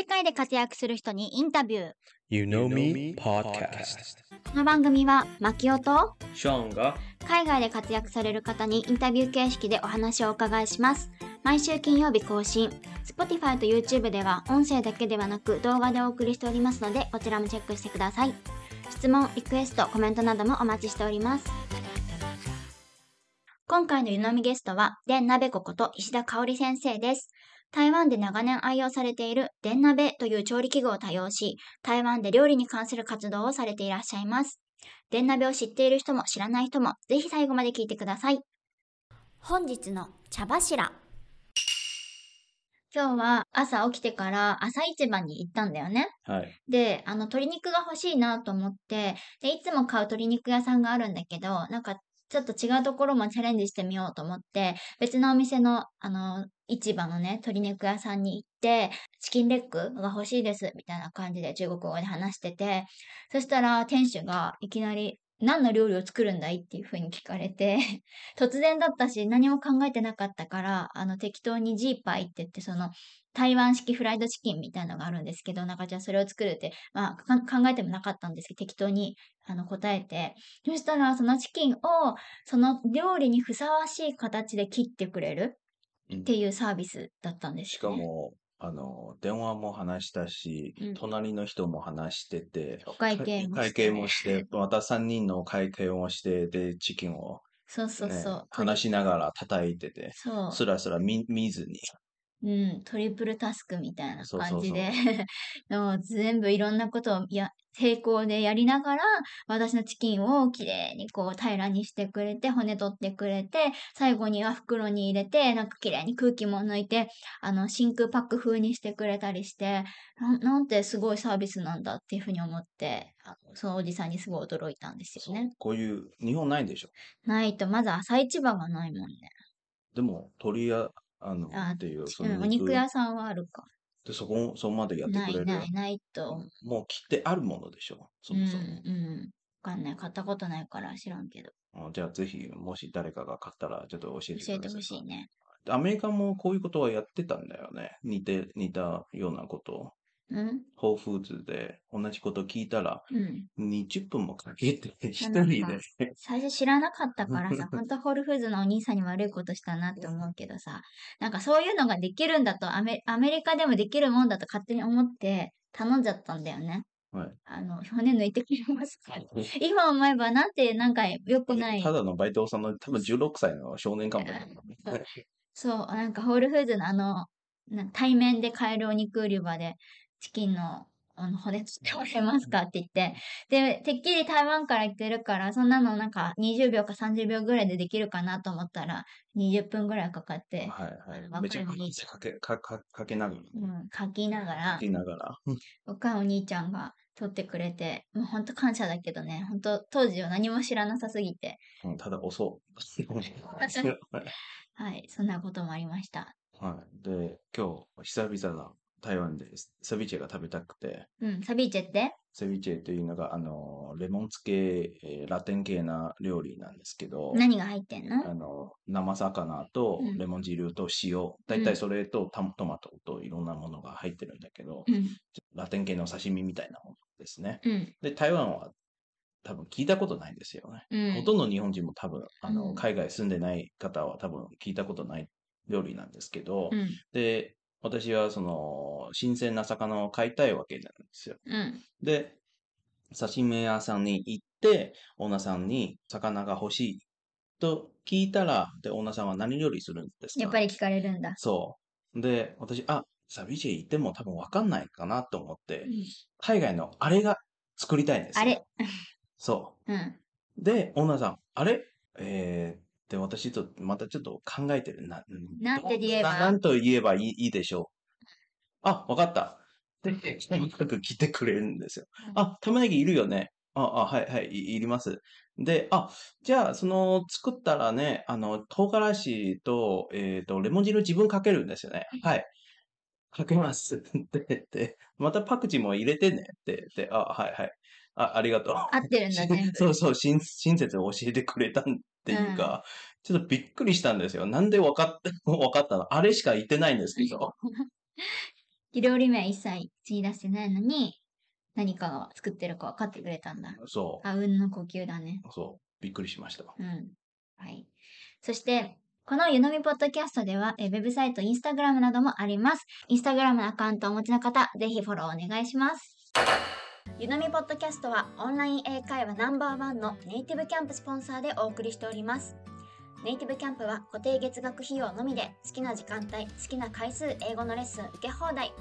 世界で活躍する人にインタビュー。You Know Me Podcast. この番組は、マキオとショーンが海外で活躍される方にインタビュー形式でお話をお伺いします。毎週金曜日更新。Spotify と YouTube では音声だけではなく動画でお送りしておりますので、こちらもチェックしてください。質問、リクエスト、コメントなどもお待ちしております。今回の湯飲みゲストは、デンナベコこと石田香織先生です。台湾で長年愛用されているデンナベという調理器具を多用し、台湾で料理に関する活動をされていらっしゃいます。デンナベを知っている人も知らない人も、ぜひ最後まで聞いてください。本日の茶柱。今日は朝起きてから朝市場に行ったんだよね。はい。で、あの、鶏肉が欲しいなと思って、で、いつも買う鶏肉屋さんがあるんだけど、なんか、ちょっと違うところもチャレンジしてみようと思って、別のお店の、あの、市場のね、鶏肉屋さんに行って、チキンレッグが欲しいです、みたいな感じで中国語で話してて、そしたら店主がいきなり、何の料理を作るんだい？っていう風に聞かれて、突然だったし何も考えてなかったから、あの適当にジーパイって言ってその台湾式フライドチキンみたいなのがあるんですけど、なんかじゃあそれを作るって、まあ考えてもなかったんですけど、適当にあの答えて、そしたらそのチキンをその料理にふさわしい形で切ってくれるっていうサービスだったんですしよ、ね。かも、あの、電話も話したし、うん隣の人も話してて、お会計もして会計もして、また3人の会計もして、で、チキンを、そうそうねそう。話しながら叩いてて、そう。スラスラ見見ずに。うん、トリプルタスクみたいな感じで、もう全部いろんなことをや、成功でやりながら、私のチキンをきれいにこう平らにしてくれて、骨取ってくれて、最後には袋に入れて、なんかきれいに空気も抜いて、あの、真空パック風にしてくれたりして、なんなんてすごいサービスなんだっていうふうに思って、そのおじさんにすごい驚いたんですよね。こういう、日本ないでしょ？ないと、まず朝市場がないもんね。でも、鳥屋、あの、あっていう、そうん、のお肉屋さんはあるか。で、そこ、そこまでやってないくれる。ないないと思う。もう切ってあるものでしょ？そもそも。うん、うん。わかんない。買ったことないから知らんけど。あじゃあ、ぜひ、もし誰かが買ったら、ちょっと教えてください。教えてほしいね。アメリカもこういうことはやってたんだよね。似て、似たようなことを。うんホーフーズで同じこと聞いたら、うん。20分もかけて、一人で。最初知らなかったからさ、本当ホールフーズのお兄さんに悪いことしたなって思うけどさ、なんかそういうのができるんだと、アメアメリカでもできるもんだと勝手に思って頼んじゃったんだよね。はいあの、骨抜いてくれますか？今思えばなんてなんか良くない？ただのバイトさんの多分16歳の少年かもね。そう、なんかホールフーズのあの、な対面で買えるお肉売り場で、チキンのあの骨取ってもらえますか？って言って、で、てっきり台湾から行ってるから、そんなのなんか20秒か30秒ぐらいでできるかなと思ったら、20分ぐらいかかって、はいはい。めちゃくちゃかけ、か、か、かけながら。うん、書きながら書、きながら。若い お兄ちゃんが取ってくれて、もうほんと感謝だけどね、ほんと当時は何も知らなさすぎて、うんただ遅い。はい、そんなこともありました。はい。で、今日、久々だ。台湾でセビチェが食べたくて、うん、サビーチェって？セビチェというのが、あの、レモン漬け、えーラテン系な料理なんですけど、何が入ってんの？あの、生魚とうん。レモン汁と塩、だいたいそれとタトマトといろんなものが入ってるんだけど、うん、ラテン系の刺身みたいなものですね。うん、で、台湾は多分聞いたことないんですよね。うん。ほとんど日本人も多分、あの、うん。海外住んでない方は多分聞いたことない料理なんですけど、うん、で、私はその、新鮮な魚を買いたいわけなんですよ。うん、で、刺身屋さんに行って、オーナーさんに魚が欲しいと聞いたら、で、オーナーさんは何料理するんですか？やっぱり聞かれるんだ。そう。で、私、あ、サビジェ行っても多分わかんないかなと思って、うん海外のあれが作りたいんですよ。あれそうん、う。で、オーナーさん、あれ？えー、で、私と、またちょっと考えてるな。なんて言えば？ななんと言えばいいいいでしょう。あ、わかった。で、とにかく来てくれるんですよ。あ、玉ねぎいるよね。あ、あ、はい、はい、いいります。で、あ、じゃあ、その、作ったらね、あの、唐辛子と、えっ、と、レモン汁自分かけるんですよね。はい。かけます。で、で、またパクチーも入れてね。で、で、あ、はい、はい。あ、ありがとう。合ってるんだ、全部。そうそう、親親切を教えてくれたっていうか、ちょっとびっくりしたんですよ。なんでわかって、わかったの？あれしか言ってないんですけど。料理名一切口に出してないのに、何かが作ってるか分かってくれたんだ。そあうんの呼吸だね。う。そう。びっくりしました。うん。はい。そして、この湯飲みポッドキャストでは、えーウェブサイト、インスタグラムなどもあります。インスタグラムのアカウントをお持ちの方、ぜひフォローお願いします。湯飲みポッドキャストは、オンライン英会話ナンバーワンのネイティブキャンプスポンサーでお送りしております。ネイティブキャンプは固定月額費用のみで、好きな時間帯、好きな回数、英語のレッスン受け放題。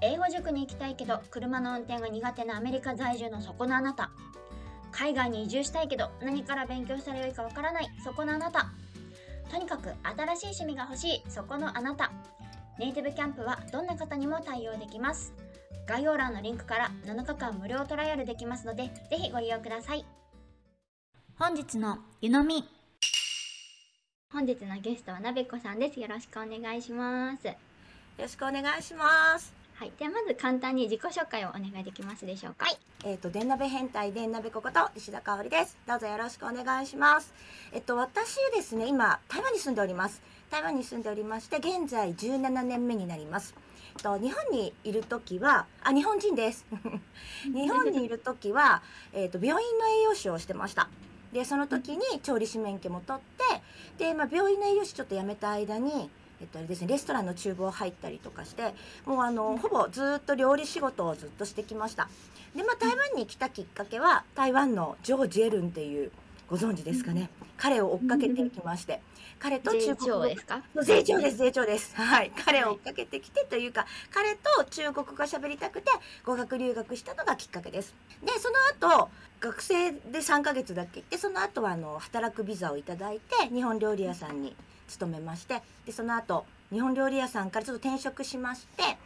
英語塾に行きたいけど、車の運転が苦手なアメリカ在住のそこのあなた。海外に移住したいけど何から勉強したらよいかわからないそこのあなたとにかく新しい趣味が欲しいそこのあなたネイティブキャンプはどんな方にも対応できます概要欄のリンクから7日間無料トライアルできますのでぜひご利用ください本日の湯飲み本日のゲストはなべこさんですよろしくお願いしますよろしくお願いします。はいではまず簡単に自己紹介をお願いできますでしょうかはいえっ、と、電鍋変態電鍋ここと石田香織です。どうぞよろしくお願いします。えっと、私ですね、今、台湾に住んでおります。台湾に住んでおりまして、現在17年目になります。と、日本にいるときは、あ、日本人です。日本にいるときは、えっと、病院の栄養士をしてました。で、その時に調理師免許も取って、で、まあ、病院の栄養士ちょっと辞めた間に、えっとあれですね、レストランの厨房入ったりとかしてもうあのほぼずっと料理仕事をずっとしてきましたでまあ台湾に来たきっかけは台湾のジョー・ジェルンっていうご存知ですかね？彼を追っかけてきまして彼と中税国語調ですか？税調です税調です。はい。彼を追っかけてきてというか彼と中国語が喋りたくて語学留学したのがきっかけです。でその後学生で3ヶ月だけ？行ってその後はあの働くビザをいただいて日本料理屋さんに勤めましてでその後日本料理屋さんからちょっと転職しまして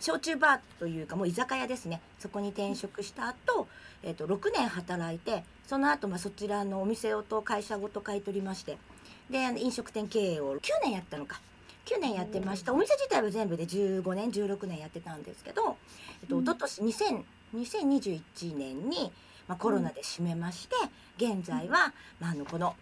焼酎バーというかもう居酒屋ですね。そこに転職した後、えっと6年働いてその後まあそちらのお店をと会社ごと買い取りましてで飲食店経営を9年やったのか。9年やってましたお店自体は全部で15年16年やってたんですけど、えっと、うん。一昨年2000 2021年に、まあ、コロナで閉めまして、現在は、まあ、あのこの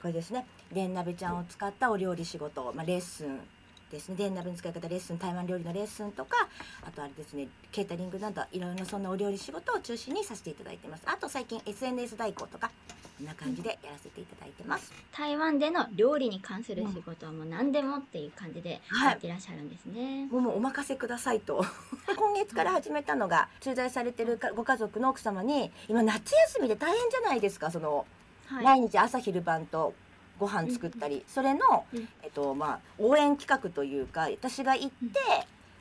これですね電鍋ちゃんを使ったお料理仕事、まあ、レッスンですね。電鍋の使い方レッスン台湾料理のレッスンとかあとあれですねケータリングなどいろいろなそんなお料理仕事を中心にさせていただいてます。あと最近 SNS 代行とかこんな感じでやらせていただいてます、台湾での料理に関する仕事はもう何でもっていう感じではい。やってらっしゃるんですね。もうもうお任せくださいと。今月から始めたのが駐在されてるかご家族の奥様に今夏休みで大変じゃないですかそのはい。毎日朝昼晩とご飯作ったり、それの、うん。えっとまあ、応援企画というか私が行って、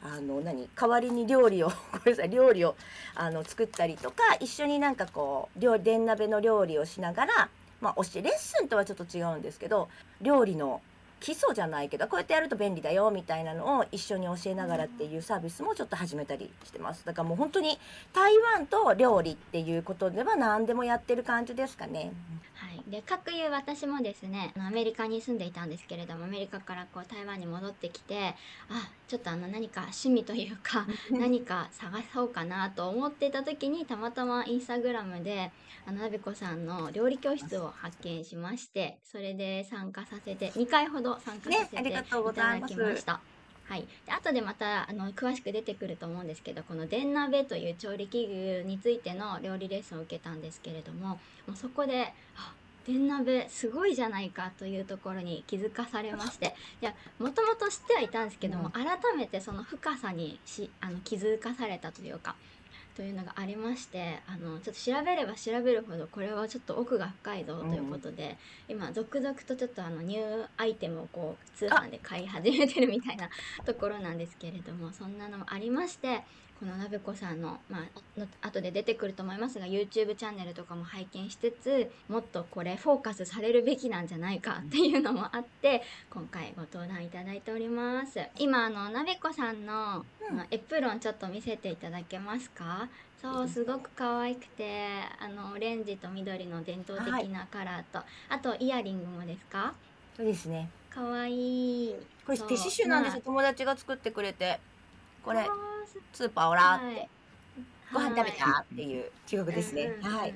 あの何代わりに料理を ごめんなさい料理をあの作ったりとか一緒になんかこう料電鍋の料理をしながら、まあ、教えレッスンとはちょっと違うんですけど料理の基礎じゃないけどこうやってやると便利だよみたいなのを一緒に教えながらっていうサービスもちょっと始めたりしてます。だからもう本当に台湾と料理っていうことでは何でもやってる感じですかね。はい、で各いう私もですねアメリカに住んでいたんですけれどもアメリカからこう台湾に戻ってきてあちょっとあの何か趣味というか 何か探そうかなと思ってた時にたまたまインスタグラムであのなべこさんの料理教室を発見しましてそれで参加させて2回ほど参加させていねありがとうございます。ただきました。はい、で後でまたあの詳しく出てくると思うんですけどこの電鍋という調理器具についての料理レッスンを受けたんですけれどももうそこであ電鍋すごいじゃないかというところに気づかされまして。いやもともと知ってはいたんですけども、うん。改めてその深さにしあの気づかされたというかというのがありましてあのちょっと調べれば調べるほどこれはちょっと奥が深いぞということで、今続々とちょっとあのニューアイテムをこう通販で買い始めてるみたいなところなんですけれどもそんなのもありましてこのなべこさんの,、まあ、の後で出てくると思いますが YouTube チャンネルとかも拝見しつつもっとこれフォーカスされるべきなんじゃないかっていうのもあって今回ご登壇いただいております。今あのなべこさんの、うん。エプロンちょっと見せていただけますか？そうすごく可愛くてあのオレンジと緑の伝統的なカラーと、あとイヤリングもですか？そうですね。可愛い。これそう。手刺繍なんです友達が作ってくれて。これスーパーオラーって、はい。ご飯食べはいたっていう企画ですね、はい。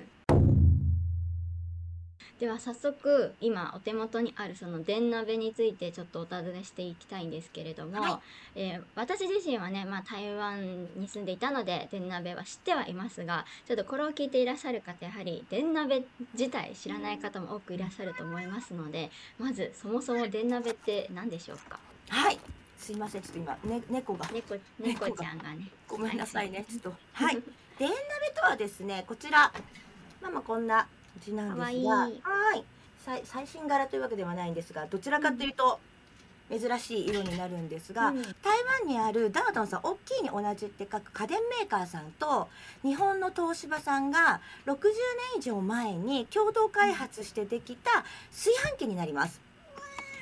では早速今お手元にあるその電鍋についてちょっとお尋ねしていきたいんですけれども、はい。えー私自身はね、まあ、台湾に住んでいたので電鍋は知ってはいますがちょっとこれを聞いていらっしゃる方やはり電鍋自体知らない方も多くいらっしゃると思いますのでまずそもそも電鍋って何でしょうか？はいすいませんちょっと今、ね、猫が。猫猫ちゃんがね。ごめんなさいねちょっと。はい。電鍋とはですねこちら。まあまあこんな字なんですが。はい。最最新柄というわけではないんですがどちらかというと珍しい色になるんですが、うん。台湾にあるダードンさん大きいに同じって書く家電メーカーさんと日本の東芝さんが60年以上前に共同開発してできた炊飯器になります。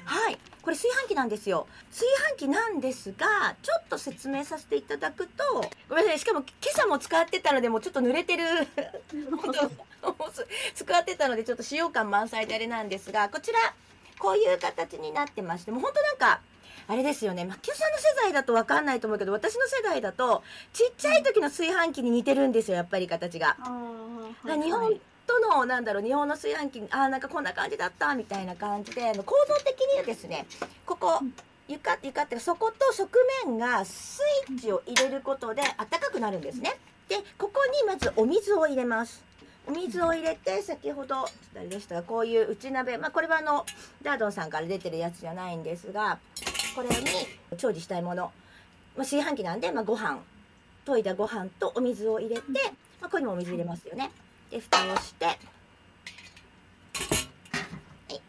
はい。これ炊飯器なんですよ。炊飯器なんですがちょっと説明させていただくとごめんなさい。しかも今朝も使ってたのでもうちょっと濡れてる 本当 使ってたのでちょっと使用感満載であれなんですがこちらこういう形になってましてもう本当なんかあれですよね。マッキュさんの世代だと分かんないと思うけど私の世代だとちっちゃい時の炊飯器に似てるんですよやっぱり形が。日本とのなんだろう日本の炊飯器あーなんかこんな感じだったみたいな感じであの構造的にはですねここ床床っていうか底と側面がスイッチを入れることで暖かくなるんですね。でここにまずお水を入れます。お水を入れて先ほどちょっとあれでしたこういう内鍋まあこれはあのダードンさんから出てるやつじゃないんですがこれに調理したいもの、まあ、炊飯器なんで、まあ、ご飯研いだご飯とお水を入れて、まあ、ここにもお水入れますよね。で蓋をして、はい、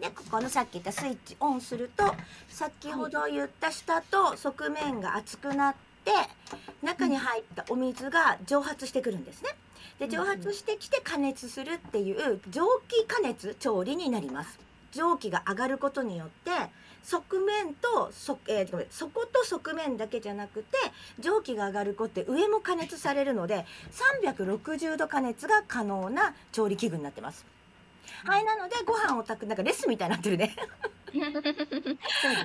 でここのさっき言ったスイッチオンすると先ほど言った下と側面が熱くなって中に入ったお水が蒸発してくるんですね。で蒸発してきて加熱するっていう蒸気加熱調理になります。蒸気が上がることによって側面とそ、えーごめん底と側面だけじゃなくて蒸気が上がることで上も加熱されるので360度加熱が可能な調理器具になってます。はい、なのでご飯を炊くなんかレスみたいになってるね。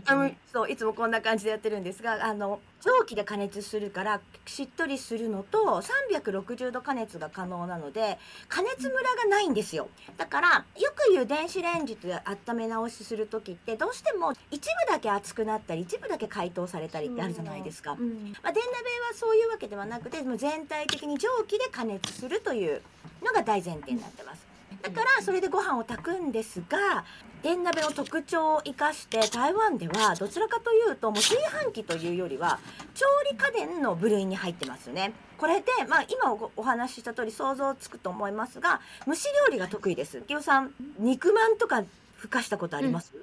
あ のそういつもこんな感じでやってるんですがあの蒸気で加熱するからしっとりするのと360度加熱が可能なので加熱ムラがないんですよだからよく言う電子レンジで温め直しする時ってどうしても一部だけ熱くなったり一部だけ解凍されたりってあるじゃないですか。うんまあ、電鍋はそういうわけではなくてもう全体的に蒸気で加熱するというのが大前提になってます。だからそれでご飯を炊くんですが電鍋の特徴を生かして台湾ではどちらかというともう炊飯器というよりは調理家電の部類に入ってますよね。これで、まあ、今おお話しした通り想像つくと思いますが蒸し料理が得意です。きよさん肉まんとかふかしたことあります、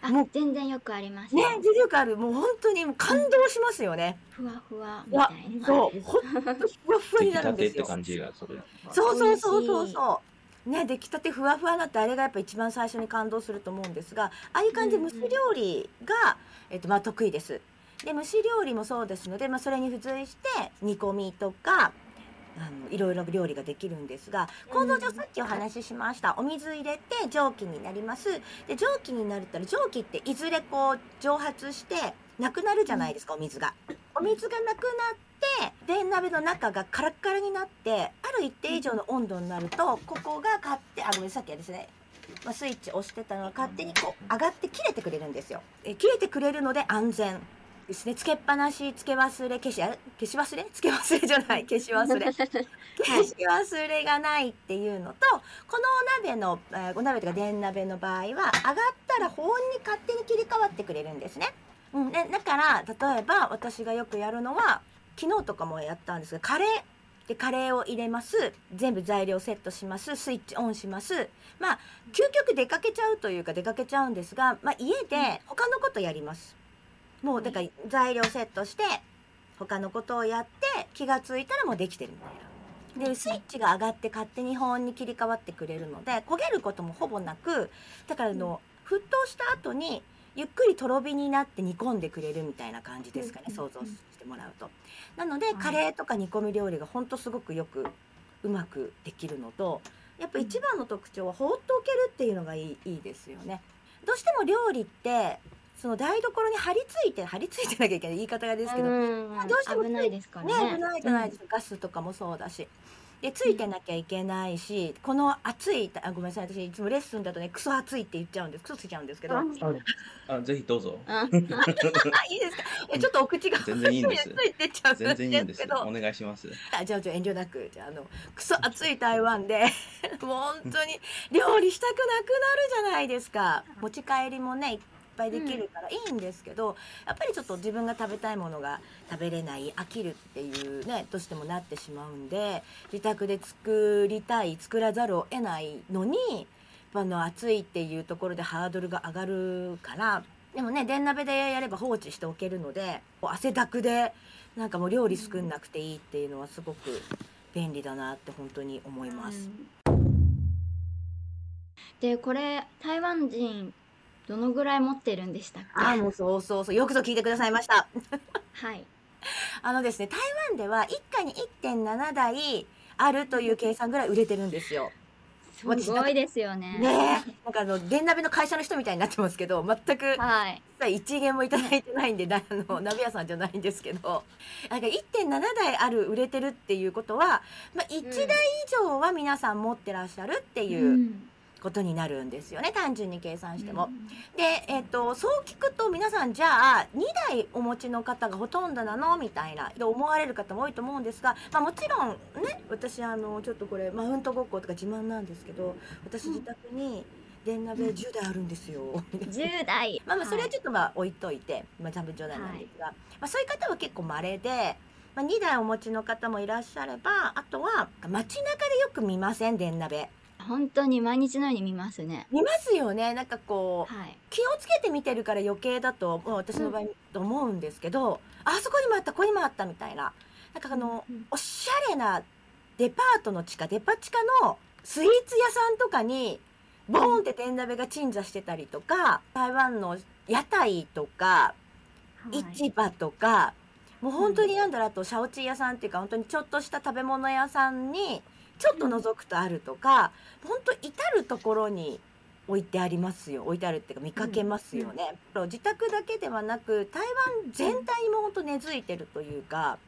あもう全然よくありますねよ、全然よくあるもう本当に感動しますよね。ふわふわみたいなそうほんとふわふわに出来たてってなるんですよ。感じがする。そうそうそうそうそう。ね、出来たてふわふわなってあれがやっぱ一番最初に感動すると思うんですがああいう感じで蒸し料理が、えっとまあ、得意です。で蒸し料理もそうですので、まあ、それに付随して煮込みとかあのいろいろ料理ができるんですが構造上さっきお話ししましたお水入れて蒸気になりますで蒸気になったら蒸気っていずれこう蒸発してなくなるじゃないですかお水が。お水がなくなって電鍋の中がカラッカラになってある一定以上の温度になるとここが勝手あごめんさっきはですね、まあ、スイッチ押してたのが勝手にこう上がって切れてくれるんですよ。え切れてくれるので安全ですね。つけっぱなしつけ忘れ消し消し忘れ？つけ忘れじゃない。消し忘れ。消し忘れがないっていうのとこのお鍋の、えーお鍋とか電鍋の場合は上がったら保温に勝手に切り替わってくれるんですね。うん、でだから例えば私がよくやるのは昨日とかもやったんですがカレーでカレーを入れます。全部材料セットします。スイッチオンします。まあ究極出かけちゃうというか出かけちゃうんですが、まあ、家で他のことやります。もうだから材料セットして他のことをやって気がついたらもうできてるみたいな。でスイッチが上がって勝手に保温に切り替わってくれるので焦げることもほぼなくだからあの、沸騰した後にゆっくりとろ火になって煮込んでくれるみたいな感じですかね、うん想像してもらうと。なので、はい。カレーとか煮込み料理がほんとすごくよくうまくできるのとやっぱ一番の特徴は放っておけるっていうのがいいいいですよね。どうしても料理ってその台所に張り付いて張り付いてなきゃいけない言い方がですけど、うんどうしても危ないですからね。ね危ないじゃないですか、ガスとかもそうだし。でついてなきゃいけないしこの暑いあごめんなさい私いつもレッスンだとねクソ暑いって言っちゃうんです。クソついちゃうんですけど。ああ、ぜひどうぞ。うんいいですか？えちょっとお口が全然いいんです。ついてっちゃうん全然いいんですけど。お願いします。あじゃあじゃあ遠慮なく。じゃああのクソ暑い台湾でもう本当に料理したくなくなるじゃないですか。持ち帰りもねぱいできるからいいんですけど、やっぱりちょっと自分が食べたいものが食べれない飽きるっていうねどうしてもなってしまうんで自宅で作りたい作らざるを得ないのにあの暑いっていうところでハードルが上がるからでもね電鍋でやれば放置しておけるので汗だくでなんかもう料理作んなくていいっていうのはすごく便利だなって本当に思います。でこれ台湾人どのぐらい持ってるんでしたっけ？あもうそうそうそう。よくぞ聞いてくださいました。はい。あのですね台湾では一家に1.7台あるという計算ぐらい売れてるんですよ。すごいですよね。ねえ。なんかあの電鍋の会社の人みたいになってますけど全くはい。一元もいただいてないんでな あの鍋屋さんじゃないんですけど。なんか1.7台ある売れてるっていうことは、まあ、1台以上は皆さん持ってらっしゃるっていううんことになるんですよね単純に計算しても。で、えっとそう聞くと皆さんじゃあ2台お持ちの方がほとんどなの？みたいなで思われる方も多いと思うんですが、まあ、もちろんね私あのちょっとこれマウントごっことか自慢なんですけど私自宅に電鍋10台あるんですよ。10代 まあまあそれはちょっとまあ置いといて、まあ多分冗談なんですが、まあそういう方は結構稀で、まあ2台お持ちの方もいらっしゃれば、あとは街中でよく見ません？電鍋。本当に毎日のように見ますね。見ますよね。なんかこうはい。気をつけて見てるから余計だと、もう私の場合と思うんですけど、あそこにもあった、ここにもあったみたいな。なんかあの、うんおしゃれなデパートの地下、デパ地下のスイーツ屋さんとかに、ボーンって電鍋が鎮座してたりとか、台湾の屋台とか、はい。市場とか、もう本当になんだろうあとシャオチー屋さんっていうか本当にちょっとした食べ物屋さんにちょっと覗くとあるとか、本当至る所に置いてありますよ。置いてあるっていうか見かけますよね、自宅だけではなく台湾全体にも本当根付いてるというか、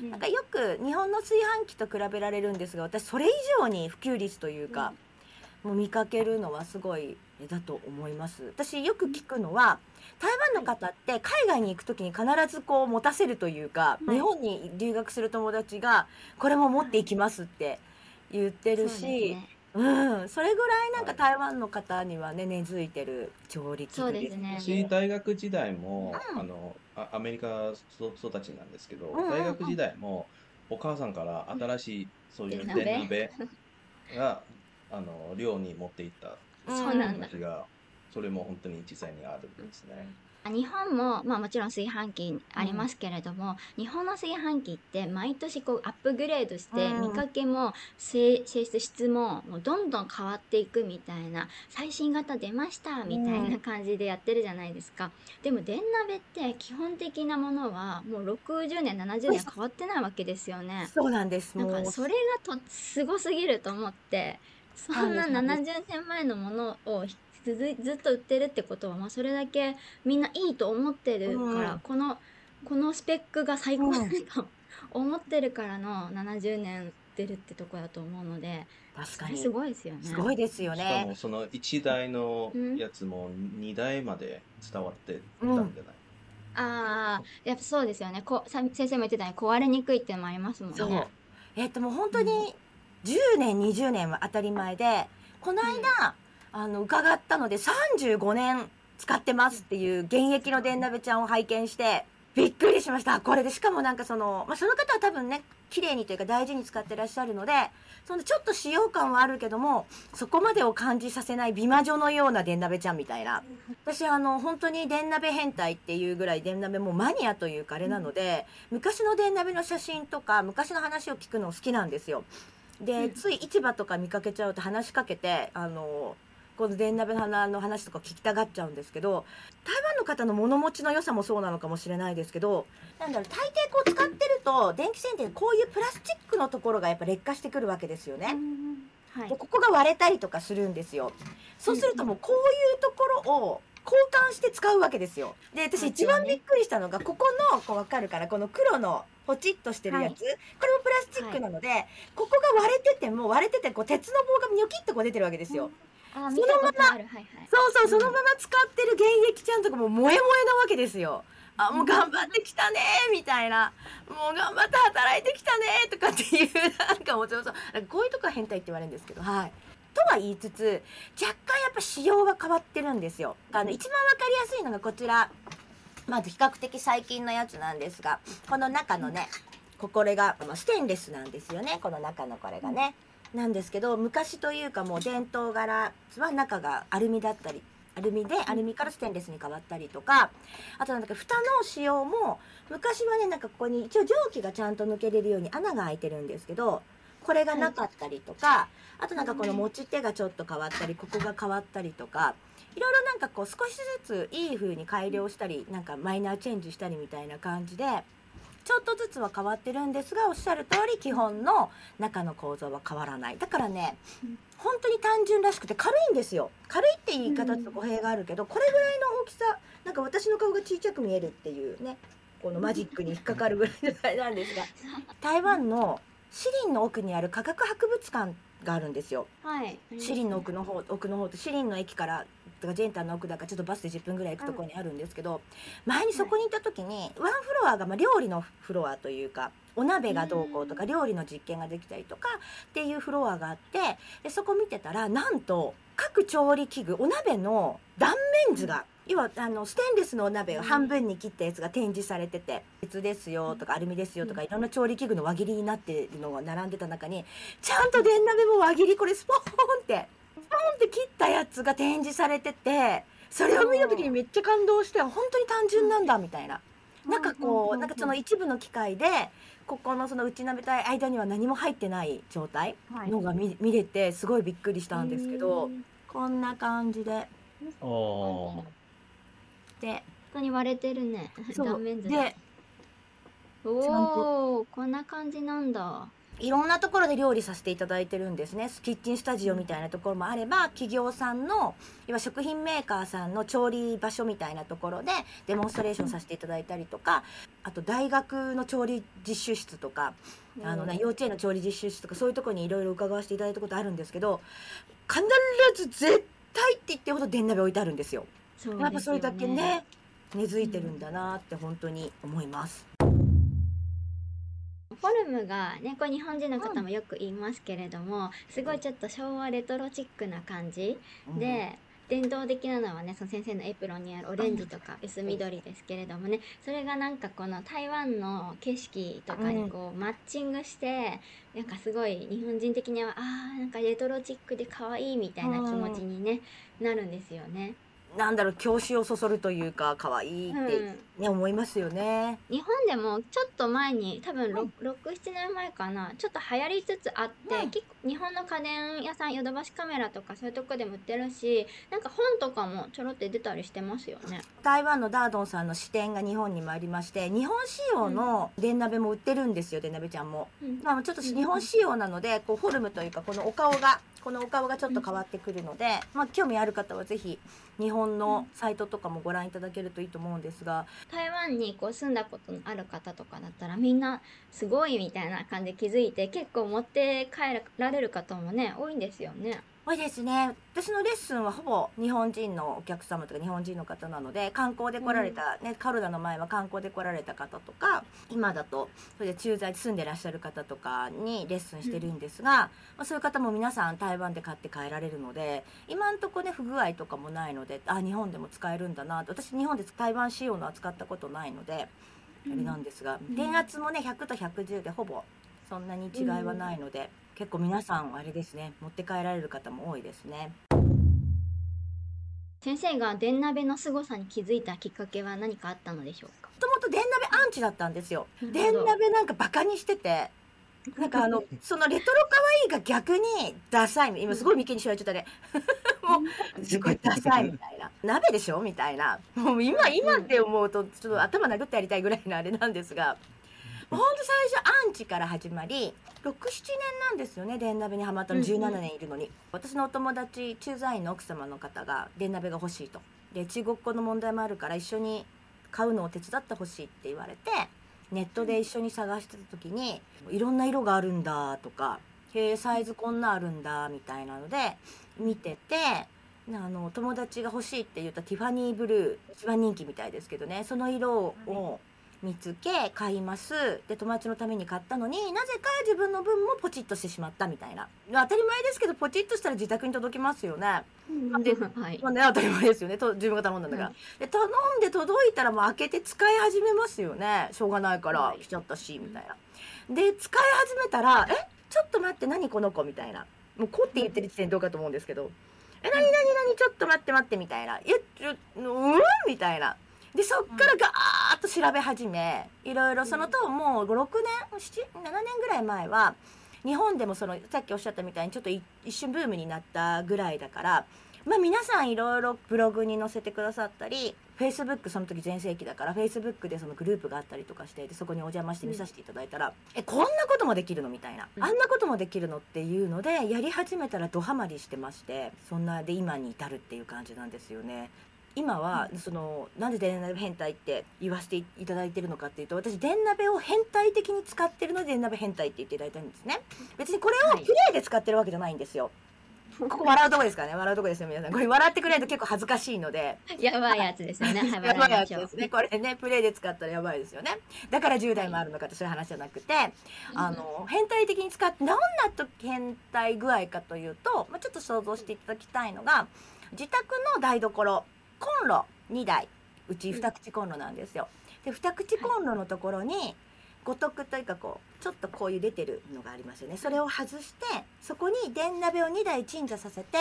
うん。なんかよく日本の炊飯器と比べられるんですが私それ以上に普及率というか、もう見かけるのはすごいだと思います。私よく聞くのは台湾の方って海外に行く時に必ずこう持たせるというか、はい。日本に留学する友達がこれも持っていきますって言ってるそうですし、ねうん、それぐらいなんか台湾の方にはね根付いてる調理器そう具ですね。私、大学時代も、うん。あの、あアメリカ育育ちなんですけど、うんうんうん。大学時代も、お母さんから新しい、そういう電鍋？が、あの、寮に持っていったそうなんだ。話が、それも本当に実際にあるんですね。あ日本も、まあ、もちろん炊飯器ありますけれども、日本の炊飯器って毎年こうアップグレードして、うん。見かけも性性質質ももうどんどん変わっていくみたいな最新型出ましたみたいな感じでやってるじゃないですか、でも電鍋って基本的なものはもう60年70年変わってないわけですよね。そうなんですなんかそれがとすごすぎると思ってそんなそうです70年前のものをずずっと売ってるってことは、まあ、それだけみんないいと思ってるから、うん。このこのスペックが最高だうん。と思ってるからの70年出るってとこだと思うので確かに。すごいですよね。すごいですよしかねも、その1台のやつも2台まで伝わってたんじゃない、ああやっぱそうですよね。こさ先生も言ってたように壊れにくいっていうのもありますもんね。そう。えっともう本当に10年20年は当たり前でこの間、あの伺ったので35年使ってますっていう現役の電鍋ちゃんを拝見してびっくりしましたこれでしかもなんかその、まあ、その方は多分ね綺麗にというか大事に使ってらっしゃるのでそのちょっと使用感はあるけどもそこまでを感じさせない美魔女のような電鍋ちゃんみたいな私あの本当に電鍋変態っていうぐらい電鍋もマニアというかあれなので、昔の電鍋の写真とか昔の話を聞くの好きなんですよ。で、つい市場とか見かけちゃうと話しかけてあのこの電鍋の花の話とか聞きたがっちゃうんですけど台湾の方の物持ちの良さもそうなのかもしれないですけどなんだろう大抵こう使ってると電気線ってこういうプラスチックのところがやっぱ劣化してくるわけですよね。はいでここが割れたりとかするんですよ。そうするともうこういうところを交換して使うわけですよ。で私はい一番びっくりしたのがここのこう分かるからこの黒のポチッとしてるやつ、はいこれもプラスチックなので、ここが割れてても割れててこう鉄の棒がニョキッとこう出てるわけですよ。あ、その見たことある。はいはい。そうそう、うんそのまま使ってる現役ちゃんとかもう萌え萌えなわけですよ。あ、もう頑張ってきたねーみたいな。もう頑張って働いてきたねーとかっていう、なんかもうそうそう。いうとこは変態って言われるんですけど、はい。とは言いつつ、若干やっぱ仕様が変わってるんですよ。あの、一番わかりやすいのがこちら。まず比較的最近のやつなんですが、この中のね、ここれが、まあ、ステンレスなんですよね。この中のこれがね。なんですけど昔というかもう伝統柄は中がアルミだったりアルミでアルミからステンレスに変わったりとかあとなんだか蓋の仕様も昔はねなんかここに一応蒸気がちゃんと抜けれるように穴が開いてるんですけどこれがなかったりとか、あとなんかこの持ち手がちょっと変わったりここが変わったりとかいろいろなんかこう少しずついい風に改良したりなんかマイナーチェンジしたりみたいな感じでちょっとずつは変わってるんですがおっしゃる通り基本の中の構造は変わらない。だからね本当に単純らしくて軽いんですよ。軽いって言い方と語弊があるけどこれぐらいの大きさなんか私の顔が小さく見えるっていうねこのマジックに引っかかるぐらいのあれなんですが 台湾のシリンの奥にある科学博物館があるんですよ。はい。シリンの奥の方奥の方とシリンの駅からとかジェンタンの奥だからちょっとバスで10分ぐらい行くところにあるんですけど、前にそこに行った時にワンフロアがまあ料理のフロアというかお鍋がどうこうとか料理の実験ができたりとかっていうフロアがあってでそこ見てたらなんと各調理器具お鍋の断面図が要はあのステンレスのお鍋を半分に切ったやつが展示されてて鉄ですよとかアルミですよとかいろんな調理器具の輪切りになってるのが並んでた中にちゃんと電鍋も輪切りこれスポーンってスポーンって切ったやつが展示されててそれを見た時にめっちゃ感動して本当に単純なんだみたいな。なんかこうなんかその一部の機械でここのその内鍋と間には何も入ってない状態はいのが見見れてすごいびっくりしたんですけどうんこんな感じでで本当に割れてるね。そう断面図。でおお、こんな感じなんだ。いろんなところで料理させていただいてるんですねキッチンスタジオみたいなところもあれば企業さんの要は食品メーカーさんの調理場所みたいなところでデモンストレーションさせていただいたりとかあと大学の調理実習室とかあの、ね、幼稚園の調理実習室とかそういうところにいろいろ伺わせていただいたことあるんですけど必ず絶対って言ってほど電鍋置いてあるんですよ。そうやっぱそれだけね根付いてるんだなって本当に思います。ルムがね、これ日本人の方もよく言いますけれども、すごいちょっと昭和レトロチックな感じで、伝統的なのはねその先生のエプロンにあるオレンジとか薄緑ですけれどもねそれがなんかこの台湾の景色とかにこうマッチングしてなんかすごい日本人的にはあーなんかレトロチックで可愛いみたいな気持ちに、ね、なるんですよね。なんだろう教師をそそるというか可愛いって、うんね思いますよね。日本でもちょっと前に多分67年前かな。ちょっと流行りつつあって、うん。結構日本の家電屋さんヨドバシカメラとかそういうとこでも売ってるしなんか本とかもちょろって出たりしてますよね。台湾のダードンさんの支店が日本にもありまして日本仕様の電鍋も売ってるんですよ電鍋ちゃんも。うん。まあ、ちょっと日本仕様なのでこうフォルムというかこのお顔がこのお顔がちょっと変わってくるので、まあ、興味ある方はぜひ日本のサイトとかもご覧いただけるといいと思うんですが台湾にこう住んだことのある方とかだったらみんなすごいみたいな感じで気づいて結構持って帰られる方もね多いんですよね。多いですね。私のレッスンはほぼ日本人のお客様とか日本人の方なので観光で来られた、ねカルダの前は観光で来られた方とか今だとそれで駐在で住んでらっしゃる方とかにレッスンしてるんですが、まあ、そういう方も皆さん台湾で買って帰られるので今んとこね不具合とかもないのであ日本でも使えるんだなと。私日本で台湾仕様のは使ったことないので、あれなんですが、ん。電圧もね100と110でほぼそんなに違いはないので、結構皆さんあれですね持って帰られる方も多いですね。先生が電鍋の凄さに気づいたきっかけは何かあったのでしょうか？もともと電鍋アンチだったんですよ。電鍋なんかバカにしてて。なんかあの、そのレトロ可愛いが逆にダサい。今すごい眉間にしわれちゃったね。もう、すごいダサいみたいな。鍋でしょ？みたいな。もう今、今って思うと、ちょっと頭殴ってやりたいぐらいのあれなんですが。ほんと最初アンチから始まり67年なんですよね電鍋にはまったの。うんうん。17年いるのに、私のお友達駐在員の奥様の方が電鍋が欲しいと。で中国語の問題もあるから一緒に買うのを手伝ってほしいって言われてネットで一緒に探してた時にいろんな色があるんだとかへえサイズこんなあるんだみたいなので見ててあの友達が欲しいって言ったティファニーブルー一番人気みたいですけどねその色を見つけ買います。で友達のために買ったのになぜか自分の分もポチッとしてしまったみたいな。当たり前ですけどポチッとしたら自宅に届きますよね。ではいまあね、当たり前ですよね。と自分が頼んだんだから、はで頼んで届いたらもう開けて使い始めますよね。しょうがないからはい。来ちゃったしみたいな。で使い始めたら「えちょっと待って何この子」みたいな。もう「こ」って言ってる時点でどうかと思うんですけど「え何何何？ちょっと待って待って」みたいな「えちょうん?」みたいなでそっからガーッと調べ始めいろいろそのともう56年7 7年ぐらい前は日本でもそのさっきおっしゃったみたいにちょっとい一瞬ブームになったぐらいだからまあ皆さんいろいろブログに載せてくださったりフェイスブックその時全盛期だからフェイスブックでそのグループがあったりとかしてでそこにお邪魔して見させていただいたら、えこんなこともできるのみたいな、うん。あんなこともできるのっていうのでやり始めたらドハマりしてましてそんなで今に至るっていう感じなんですよね。今はそのなんで電鍋変態って言わせていただいてるのかっていうと私電鍋を変態的に使ってるので電鍋変態って言っていただいたんですね。別にこれをはい。プレイで使ってるわけじゃないんですよ、ここ笑うとこですからね。笑うとこですよ皆さん。これ笑ってくれると結構恥ずかしいので。やばいやつですよね。はい、やばいやつですね。これねプレイで使ったらやばいですよね。だから10代もあるのかってそういう話じゃなくてあの変態的に使ってどんなと変態具合かというと、まあ、ちょっと想像していただきたいのが自宅の台所コンロ2台うち二口コンロなんですよ。で二口コンロのところに五徳というかこうちょっとこういう出てるのがありますよね。それを外してそこに電鍋を2台鎮座させて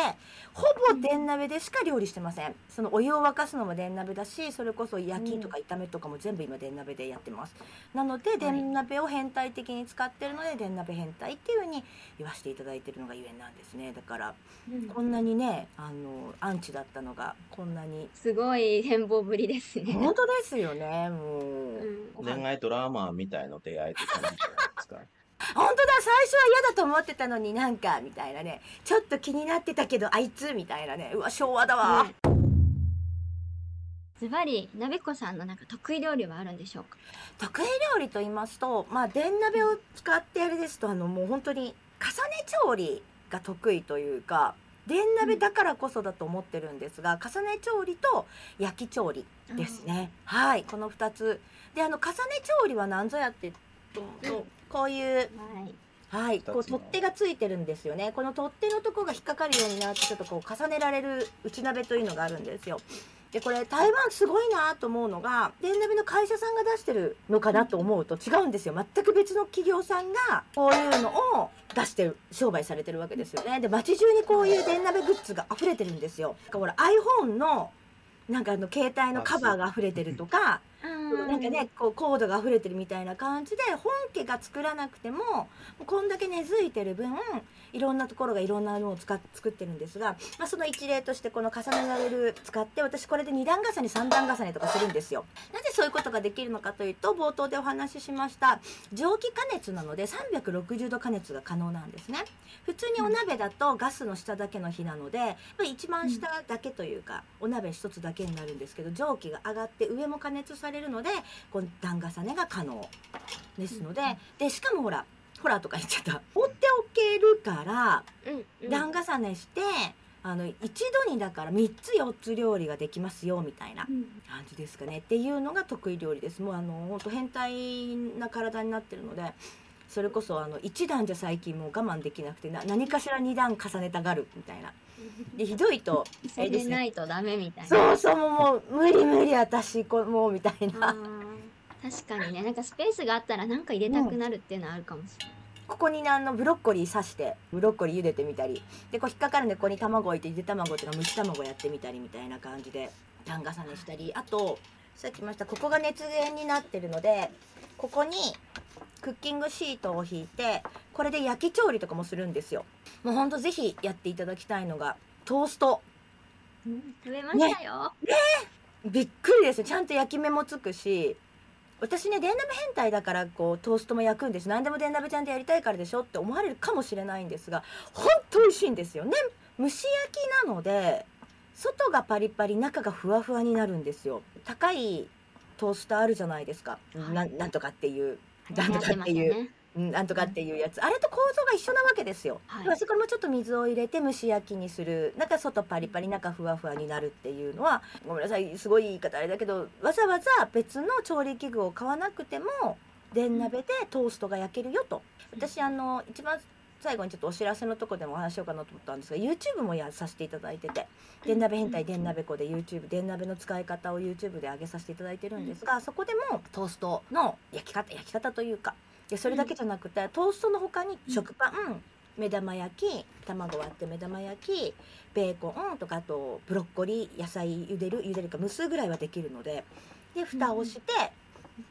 ほぼ電鍋でしか料理してません。そのお湯を沸かすのも電鍋だしそれこそ焼きとか炒めとかも全部今電鍋でやってます。なので電鍋を変態的に使ってるので電鍋変態っていうふうに言わせていただいてるのがゆえんなんですね。だからうん。こんなにねあのアンチだったのがこんなにすごい変貌ぶりですね。本当ですよねもう、うん。恋愛ドラマみたいの出会いって感じじゃないですか？本当だ最初は嫌だと思ってたのになんかみたいなね。ちょっと気になってたけどあいつみたいなね。うわ昭和だわ、ズバリ、なべこさんのなんか得意料理はあるんでしょうか？得意料理と言いますとまあ電鍋を使ってあれですとあのもう本当に重ね調理が得意というか電鍋だからこそだと思ってるんですが、重ね調理と焼き調理ですね。はいこの2つ。であの重ね調理は何ぞやってとこういうはい。はい、こう取っ手がついてるんですよね。この取っ手のとこが引っかかるようになってちょっとこう重ねられる内鍋というのがあるんですよ。でこれ台湾すごいなと思うのが電鍋の会社さんが出してるのかなと思うと違うんですよ全く別の企業さんがこういうのを出してる商売されてるわけですよねで街中にこういう電鍋グッズが溢れてるんですよほら iPhone のなんかあの携帯のカバーが溢れてるとかなんかねこうコードが溢れてるみたいな感じで本家が作らなくてもこんだけ根付いてる分いろんなところがいろんなものを使っ作ってるんですが、まあ、その一例としてこの重ねられる使って私これで2段重ね3段重ねとかするんですよ。なぜそういうことができるのかというと冒頭でお話ししました蒸気加熱なので360度加熱が可能なんですね。普通にお鍋だとガスの下だけの火なので、まあ一番下だけというか、お鍋一つだけになるんですけど蒸気が上がって上も加熱されるのでこう段重ねが可能ですので,、でしかもほらほらとか言っちゃった。放っておけるから段重ねして、あの一度にだから3つ4つ料理ができますよみたいなうん。感じですかね。っていうのが得意料理です。もうあの本当変態な体になってるのでそれこそあの1段じゃ最近もう我慢できなくてな何かしら2段重ねたがるみたいな。でひどいと それでないとダメみたいな。そうそうもうもう無理無理私こもうみたいな。確かにね、なんかスペースがあったらなんか入れたくなるっていうのはあるかもしれない。ここにねあのブロッコリー刺してブロッコリー茹でてみたり。でこう引っかかるんでここに卵置いてゆで卵っていうか蒸し卵やってみたりみたいな感じで段重ねしたり。あとさっき言いましたここが熱源になってるのでここにクッキングシートを引いてこれで焼き調理とかもするんですよ。もうほんとぜひやっていただきたいのがトースト。食べましたよ。びっくりですちゃんと焼き目もつくし私ね電鍋変態だからこうトーストも焼くんです。何でも電鍋ちゃんとやりたいからでしょって思われるかもしれないんですが本当美味しいんですよ。ね。蒸し焼きなので外がパリパリ中がふわふわになるんですよ。高いトースターあるじゃないですか、はい。なんなんとかっていうなんとかっていう、なんとかっていうやつ。あれと構造が一緒なわけですよ、はい。そこもちょっと水を入れて蒸し焼きにする。中外パリパリ中ふわふわになるっていうのはごめんなさいすごい言い方あれだけどわざわざ別の調理器具を買わなくても電鍋でトーストが焼けるよと。私あの一番最後にちょっとお知らせのとこでもお話ししようかなと思ったんですが YouTube もやさせていただいてて電鍋変態電鍋子で YouTube 電鍋の使い方を YouTube で上げさせていただいてるんですがそこでもトーストの焼き方焼き方というかでそれだけじゃなくてトーストの他に食パン目玉焼き卵割って目玉焼きベーコンとかあとブロッコリー野菜茹でる茹でるか蒸すぐらいはできるのでで蓋をして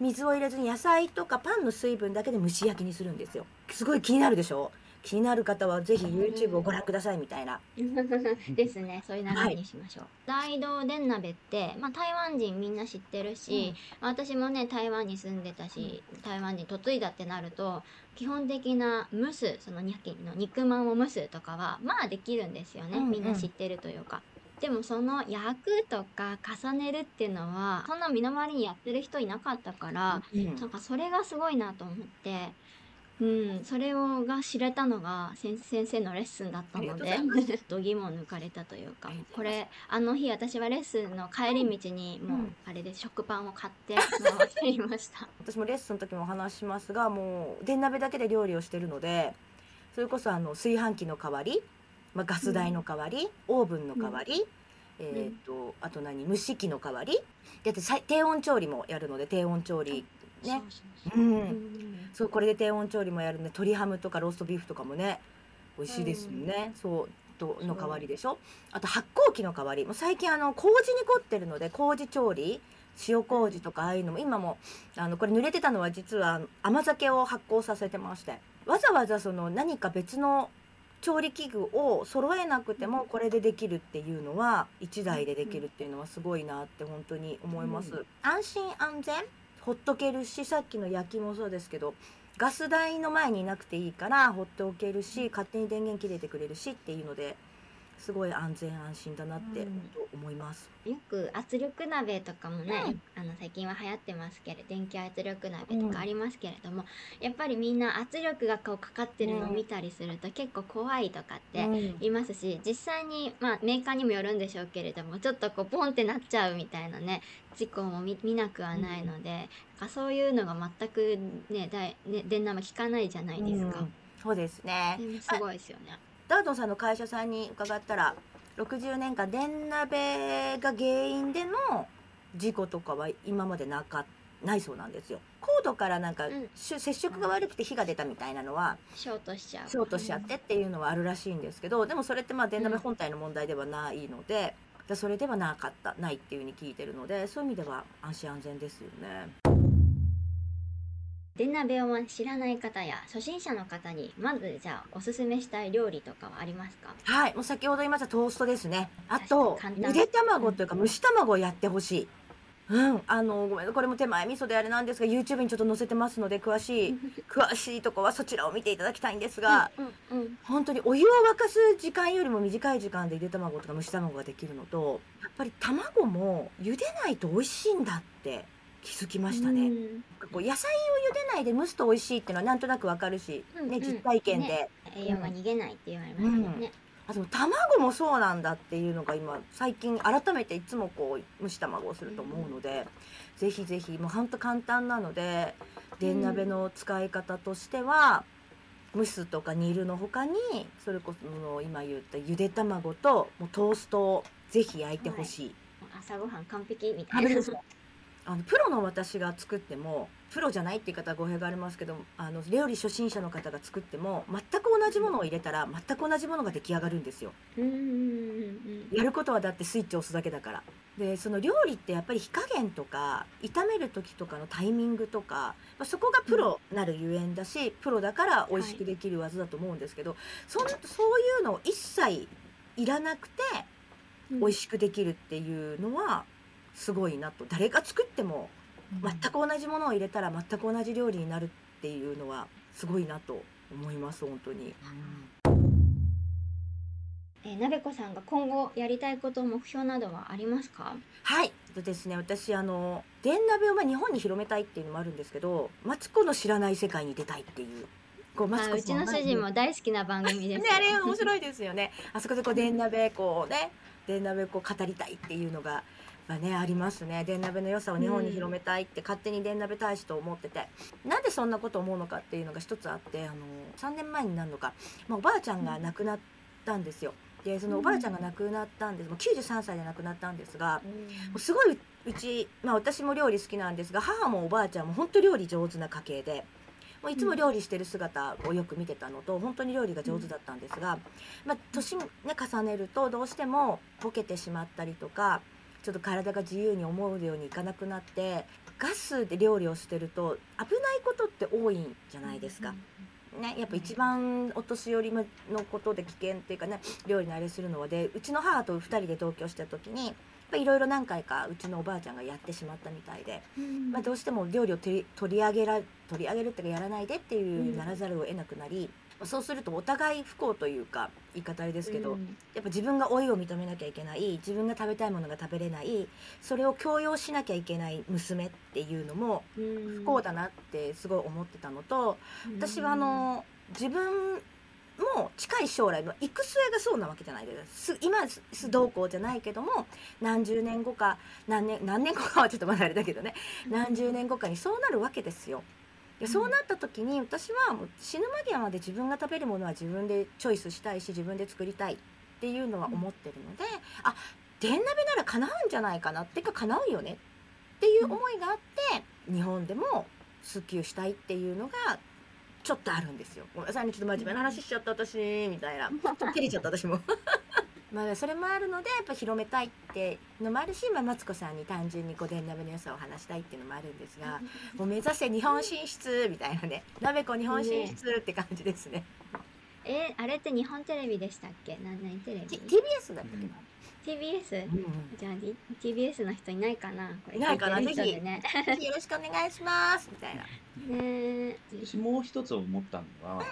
水を入れずに野菜とかパンの水分だけで蒸し焼きにするんですよ。すごい気になるでしょ？気になる方はぜひ YouTube をご覧くださいみたいな ですね。そういう流れにしましょう。大道電鍋って、まあ台湾人みんな知ってるし、私もね台湾に住んでたし、台湾に嫁いだってなると基本的な蒸すそのニャキの肉まんを蒸すとかはまあできるんですよね。うんうんみんな知ってるというか。でもその焼くとか重ねるっていうのはそんな身の回りにやってる人いなかったから、うんなんかそれがすごいなと思って、うん、それをが知れたのが先先生のレッスンだったので度肝を抜かれたというかこれあの日私はレッスンの帰り道にもう、うん。あれで食パンを買って回っていました。私もレッスンの時もお話ししますがもう電鍋だけで料理をしてるのでそれこそあの炊飯器の代わり、まあ、ガス台の代わり、オーブンの代わり、えっ、とあと何？蒸し器の代わり。だってさい低温調理もやるので低温調理ね。そうん。うん。そうこれで低温調理もやるんで鶏ハムとかローストビーフとかもね美味しいですよね、そうとの代わりでしょ？あと発酵機の代わり。もう最近あの麹に凝ってるので麹調理塩麹とかああいうのも今もあのこれ濡れてたのは実は甘酒を発酵させてまして。わざわざその何か別の調理器具を揃えなくてもこれでできるっていうのは1台でできるっていうのはすごいなって本当に思います、う安心安全？ほっとけるしさっきの焼きもそうですけどガス台の前にいなくていいから放っておけるし勝手に電源切れてくれるしっていうのですごい安全安心だなって思います。よく圧力鍋とかもね、うんあの最近は流行ってますけれど電気圧力鍋とかありますけれども、やっぱりみんな圧力がこうかかってるのを見たりすると結構怖いとかってうんいますし実際に、まあ、メーカーにもよるんでしょうけれどもちょっとこうポンってなっちゃうみたいなね事故も見見なくはないので、なんかそういうのが全くねだいね電鍋効かないじゃないですかう。んそうですね。すごいですよね。ダードンさんの会社さんに伺ったら60年間電鍋が原因での事故とかは今までなかないそうなんですよ。コードからなんか、うんし接触が悪くて火が出たみたいなのはショートしちゃう。ショートしちゃってっていうのはあるらしいんですけどでもそれってまあ電鍋本体の問題ではないので、だそれではなかったないっていうふうに聞いてるのでそういう意味では安心安全ですよね。電鍋を知らない方や初心者の方にまずじゃあおすすめしたい料理とかはありますか？はい、もう先ほど言いましたトーストですね。あとゆで卵というか蒸し卵をやってほしい。うん、あのごめんこれも手前味噌であれなんですが YouTube にちょっと載せてますので詳しい 詳しいとこはそちらを見ていただきたいんですが、うんうん本当にお湯を沸かす時間よりも短い時間でゆで卵とか蒸し卵ができるのとやっぱり卵も茹でないと美味しいんだって気づきましたね。うんこう野菜を茹でないで蒸すと美味しいっていうのはなんとなくわかるし、ね、うんうん実体験で。ね栄養が逃げないって言われますもんね。あでも卵もそうなんだっていうのが今最近改めていつもこう蒸し卵をすると思うので、ぜひぜひもうほんと簡単なので電鍋の使い方としては、蒸すとか煮るの他にそれこその今言ったゆで卵ともうトーストをぜひ焼いてほしい。朝ごはん完璧みたいな。あのプロの私が作ってもプロじゃないっていう方は語弊がありますけどあの料理初心者の方が作っても全く同じものを入れたら全く同じものが出来上がるんですよ。うんうんうんうんやることはだってスイッチを押すだけだから。でその料理ってやっぱり火加減とか炒める時とかのタイミングとか、まあ、そこがプロなるゆえんだし、プロだから美味しくできる技だと思うんですけど、そんそういうのを一切いらなくてうん美味しくできるっていうのはすごいなと。誰が作っても全く同じものを入れたら全く同じ料理になるっていうのはすごいなと思います本当に。えー、なべこさんが今後やりたいこと目標などはありますか？はい。でですね。私あの電鍋をまあ日本に広めたいっていうのもあるんですけどマツコの知らない世界に出たいっていう。こうマツコあうちの主人も大好きな番組です ね、あれ面白いですよね。あそこでこう電鍋こうね、電鍋こう語りたいっていうのが。まあね、ありますね。電鍋の良さを日本に広めたいって勝手に電鍋大使と思ってて、なんでそんなこと思うのかっていうのが一つあってあの3年前になるのか、まあ、おばあちゃんが亡くなったんですよ。でそのおばあちゃんが亡くなったんです、もう93歳で亡くなったんですが、もうすごいうち、まあ、私も料理好きなんですが母もおばあちゃんも本当料理上手な家系で。もういつも料理してる姿をよく見てたのと本当に料理が上手だったんですが、まあ、年ね重ねるとどうしてもボケてしまったりとかちょっと体が自由に思うようにいかなくなってガスで料理をしてると危ないことって多いんじゃないですか。ね、やっぱ一番お年寄りのことで危険っていうかね料理慣れするのはでうちの母と2人で同居した時にいろいろ何回かうちのおばあちゃんがやってしまったみたいで、まあ、どうしても料理を取り上げら取り上げるっていうかやらないでっていうならざるを得なくなり、まあそうするとお互い不幸というか言い方あれですけど、うん。やっぱ自分が老いを認めなきゃいけない自分が食べたいものが食べれないそれを強要しなきゃいけない娘っていうのも不幸だなってすごい思ってたのと、私はあの自分も近い将来の行く末がそうなわけじゃないですす。今すすどうこうじゃないけども何十年後か何年何年後かはちょっとまだあれだけどね。何十年後かにそうなるわけですよ。でそうなった時に私はもう死ぬ間際まで自分が食べるものは自分でチョイスしたいし自分で作りたいっていうのは思ってるので、あ電鍋なら叶うんじゃないかなっていうか叶うよねっていう思いがあって、日本でも普及したいっていうのがちょっとあるんですよ。ごめんなさいね、ちょっと真面目な話しちゃった私、みたいな。照れちゃった私も。まあそれもあるのでやっぱ広めたいってのもあるし、まあ、マツコさんに単純にこう電鍋の良さを話したいっていうのもあるんですが、もう目指せ日本進出みたいなね鍋子日本進出って感じですね。えあれって日本テレビでしたっけ？何々テレビ。T- TBS だったけど、TBS うんうん。じゃあ D- TBS の人いないかな？これいないかな？ね。ぜひよろしくお願いしますみたいな。ね私もう一つ思ったのは、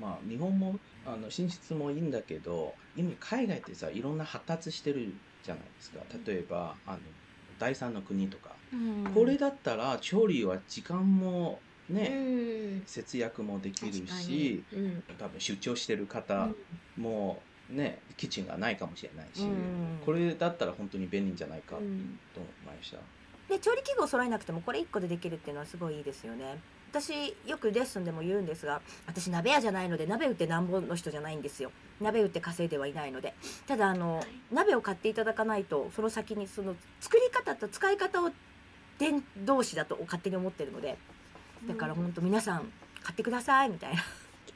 まあ日本もあの進出もいいんだけど今海外ってさいろんな発達してるじゃないですか。例えばあの第三の国とか、これだったら調理は時間もうね、ん。節約もできるしうん。多分出張してる方もね、キッチンがないかもしれないし、うん。これだったら本当に便利じゃないかと思いうんました。で調理器具を揃えなくてもこれ1個でできるっていうのはすごいいいですよね。私よくレッスンでも言うんですが私鍋屋じゃないので鍋売ってなんぼの人じゃないんですよ。鍋売って稼いではいないので。ただあの、はい。鍋を買っていただかないとその先にその作り方と使い方を伝道師だと勝手に思ってるのでだから本当皆さん買ってくださいみたいな。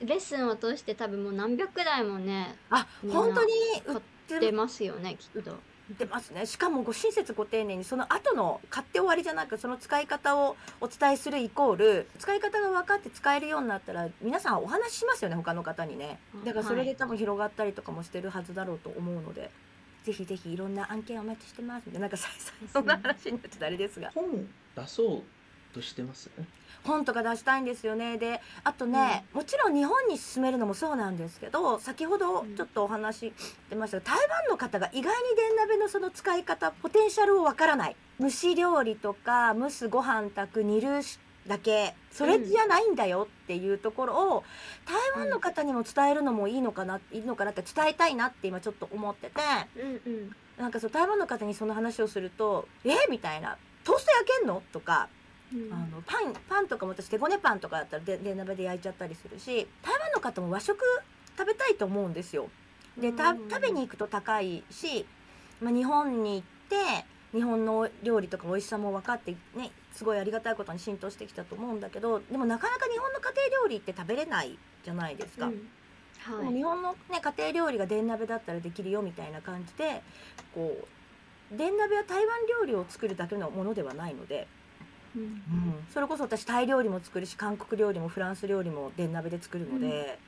レッスンを通して多分もう何百台もねあ本当に売ってますよねきっと出ますね。しかもご親切ご丁寧にその後の買って終わりじゃなくその使い方をお伝えするイコール使い方が分かって使えるようになったら皆さんお話ししますよね他の方にね。だからそれで多分広がったりとかもしてるはずだろうと思うので、ぜひぜひいろんな案件お待ちしてます。みたいななんかさそんな話になってたあれですが。本出そうとしてます？本とか出したいんですよね。であとね、もちろん日本に進めるのもそうなんですけど先ほどちょっとお話出ましたが、台湾の方が意外に電鍋のその使い方ポテンシャルをわからない。蒸し料理とか蒸すご飯炊く煮るだけそれじゃないんだよっていうところを台湾の方にも伝えるのもいいのかな、いいのかなって伝えたいなって今ちょっと思っててうんうん。なんかそう台湾の方にその話をすると「え？みたいな「トースト焼けんの?」とかうんあのパンパンとかも私手ごねパンとかだったらで電鍋で焼いちゃったりするし台湾の方も和食食べたいと思うんですよ。でたうん食べに行くと高いし、まあ、日本に行って日本の料理とか美味しさも分かってねすごいありがたいことに浸透してきたと思うんだけどでもなかなか日本の家庭料理って食べれないじゃないですか。うんはい日本の、ね、家庭料理が電鍋だったらできるよみたいな感じでこう電鍋は台湾料理を作るだけのものではないので。うん。それこそ私タイ料理も作るし韓国料理もフランス料理も電鍋で作るので、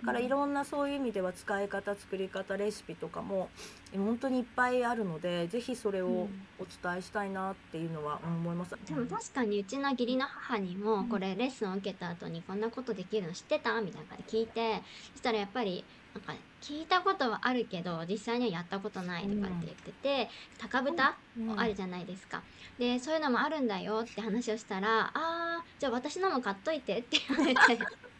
だからいろんなそういう意味では使い方作り方レシピとかもえ本当にいっぱいあるのでぜひそれをお伝えしたいなっていうのは思います。でも確かにうちの義理の母にもこれレッスンを受けた後にこんなことできるの知ってた？みたいな感じで聞いてそしたらやっぱりなんか聞いたことはあるけど実際にはやったことないとかって言ってて、高豚うん。あるじゃないですか。でそういうのもあるんだよって話をしたら「あーじゃあ私のも買っといて」って言われて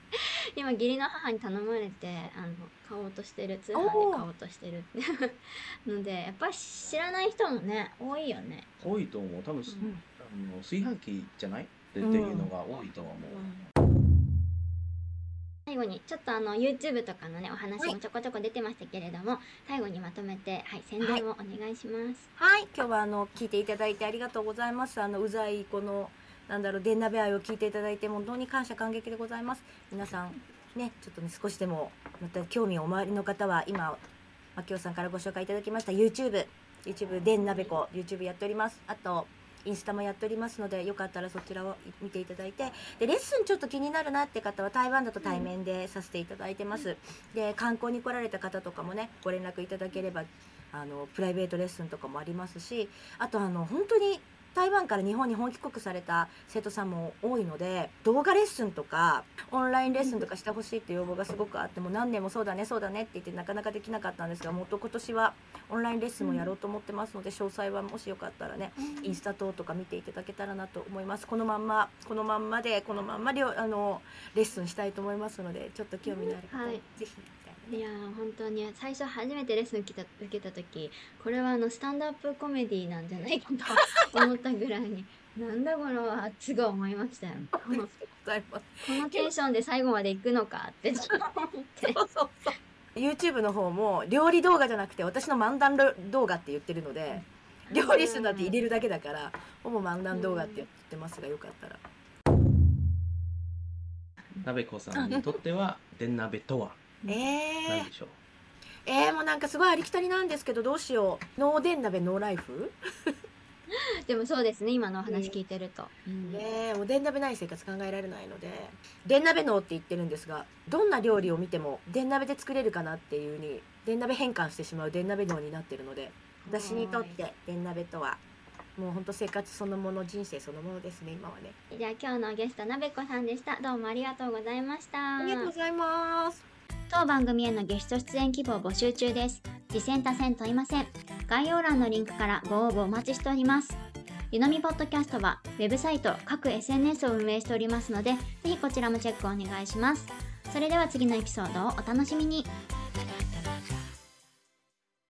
今義理の母に頼まれてあの買おうとしてる通販で買おうとしてる。って のでやっぱり知らない人もね多いよね。多いと思う。多分、うん。あの炊飯器じゃない？ってっていうのが多いとは思う。最後にちょっとあの YouTube とかのねお話もちょこちょこ出てましたけれども、最後にまとめてはい宣伝をお願いします。はい、今日はあの聞いていただいてありがとうございます。あのうざいこのなんだろう電鍋愛を聞いていただいて本当に感謝感激でございます。皆さんねちょっとね少しでもまた興味をお周りの方は今牧雄さんからご紹介いただきました YouTube YouTube 電鍋子 YouTube やっております。あとインスタもやっておりますのでよかったらそちらを見ていただいてでレッスンちょっと気になるなって方は台湾だと対面でさせていただいてます。で観光に来られた方とかもねご連絡いただければあのプライベートレッスンとかもありますしあとあの本当に台湾から日本に本帰国された生徒さんも多いので動画レッスンとかオンラインレッスンとかしてほしいっていう要望がすごくあってもう何年もそうだねそうだねって言ってなかなかできなかったんですがもっと今年はオンラインレッスンもやろうと思ってますので詳細はもしよかったらねインスタ等とか見ていただけたらなと思います。このまんまこのまんまでこのまんまりょあのレッスンしたいと思いますのでちょっと興味のある方ははい。ぜひいやー本当に。最初初めてレッスン受けた受けた時これはあのスタンドアップコメディなんじゃないかと思ったぐらいに なんだこの圧が思いましたよ。このテンションで最後まで行くのかって。ちょっと思ってそうそうそう。YouTube の方も料理動画じゃなくて私の漫談動画って言ってるので料理するなんて入れるだけだからほぼ漫談動画って言ってますがよかったら。鍋子さんにとっては、電鍋とは？えでしょう、えー、もうなんかすごいありきたりなんですけどどうしよう。ノー電鍋ノーライフ？でもそうですね今のお話聞いてると、うん。ねえもう電鍋ない生活考えられないので。電鍋脳って言ってるんですがどんな料理を見ても電鍋で作れるかなっていうに電鍋変換してしまう電鍋脳になってるので私にとって電鍋とはもう本当生活そのもの人生そのものですね今はね。じゃあ今日のゲストなべこさんでした。どうもありがとうございました。ありがとうございます当番組へのゲスト出演希望募集中です。次戦多戦問いません。概要欄のリンクからご応募お待ちしております。ゆのみポッドキャストはウェブサイト、各 SNS を運営しておりますので、ぜひこちらもチェックお願いします。それでは次のエピソードをお楽しみに。